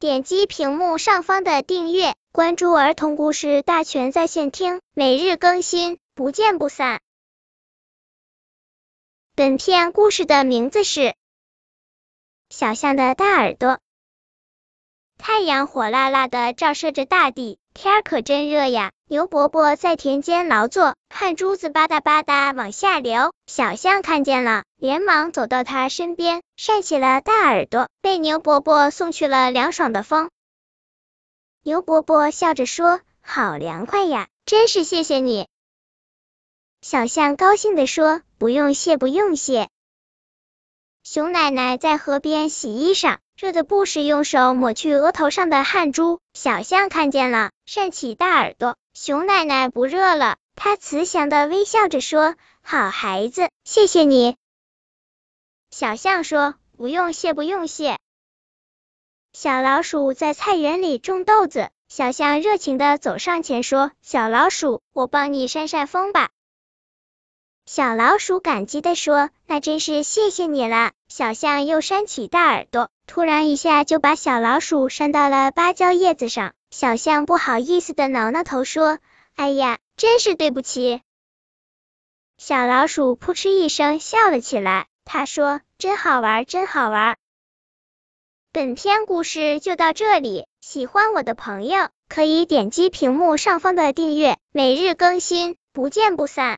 点击屏幕上方的订阅，关注儿童故事大全在线听，每日更新，不见不散。本片故事的名字是《小象的大耳朵》。太阳火辣辣的照射着大地，天儿可真热呀！牛伯伯在田间劳作，汗珠子吧嗒吧嗒往下流。小象看见了，连忙走到他身边，扇起了大耳朵，被牛伯伯送去了凉爽的风。牛伯伯笑着说：“好凉快呀，真是谢谢你。”小象高兴地说：“不用谢，不用谢。”熊奶奶在河边洗衣裳。热的不时用手抹去额头上的汗珠，小象看见了，扇起大耳朵。熊奶奶不热了，她慈祥的微笑着说：“好孩子，谢谢你。”小象说：“不用谢，不用谢。”小老鼠在菜园里种豆子，小象热情的走上前说：“小老鼠，我帮你扇扇风吧。”小老鼠感激的说：“那真是谢谢你了。”小象又扇起大耳朵。突然一下就把小老鼠扇到了芭蕉叶子上，小象不好意思的挠挠头说：“哎呀，真是对不起。”小老鼠扑哧一声笑了起来，他说：“真好玩，真好玩。”本篇故事就到这里，喜欢我的朋友可以点击屏幕上方的订阅，每日更新，不见不散。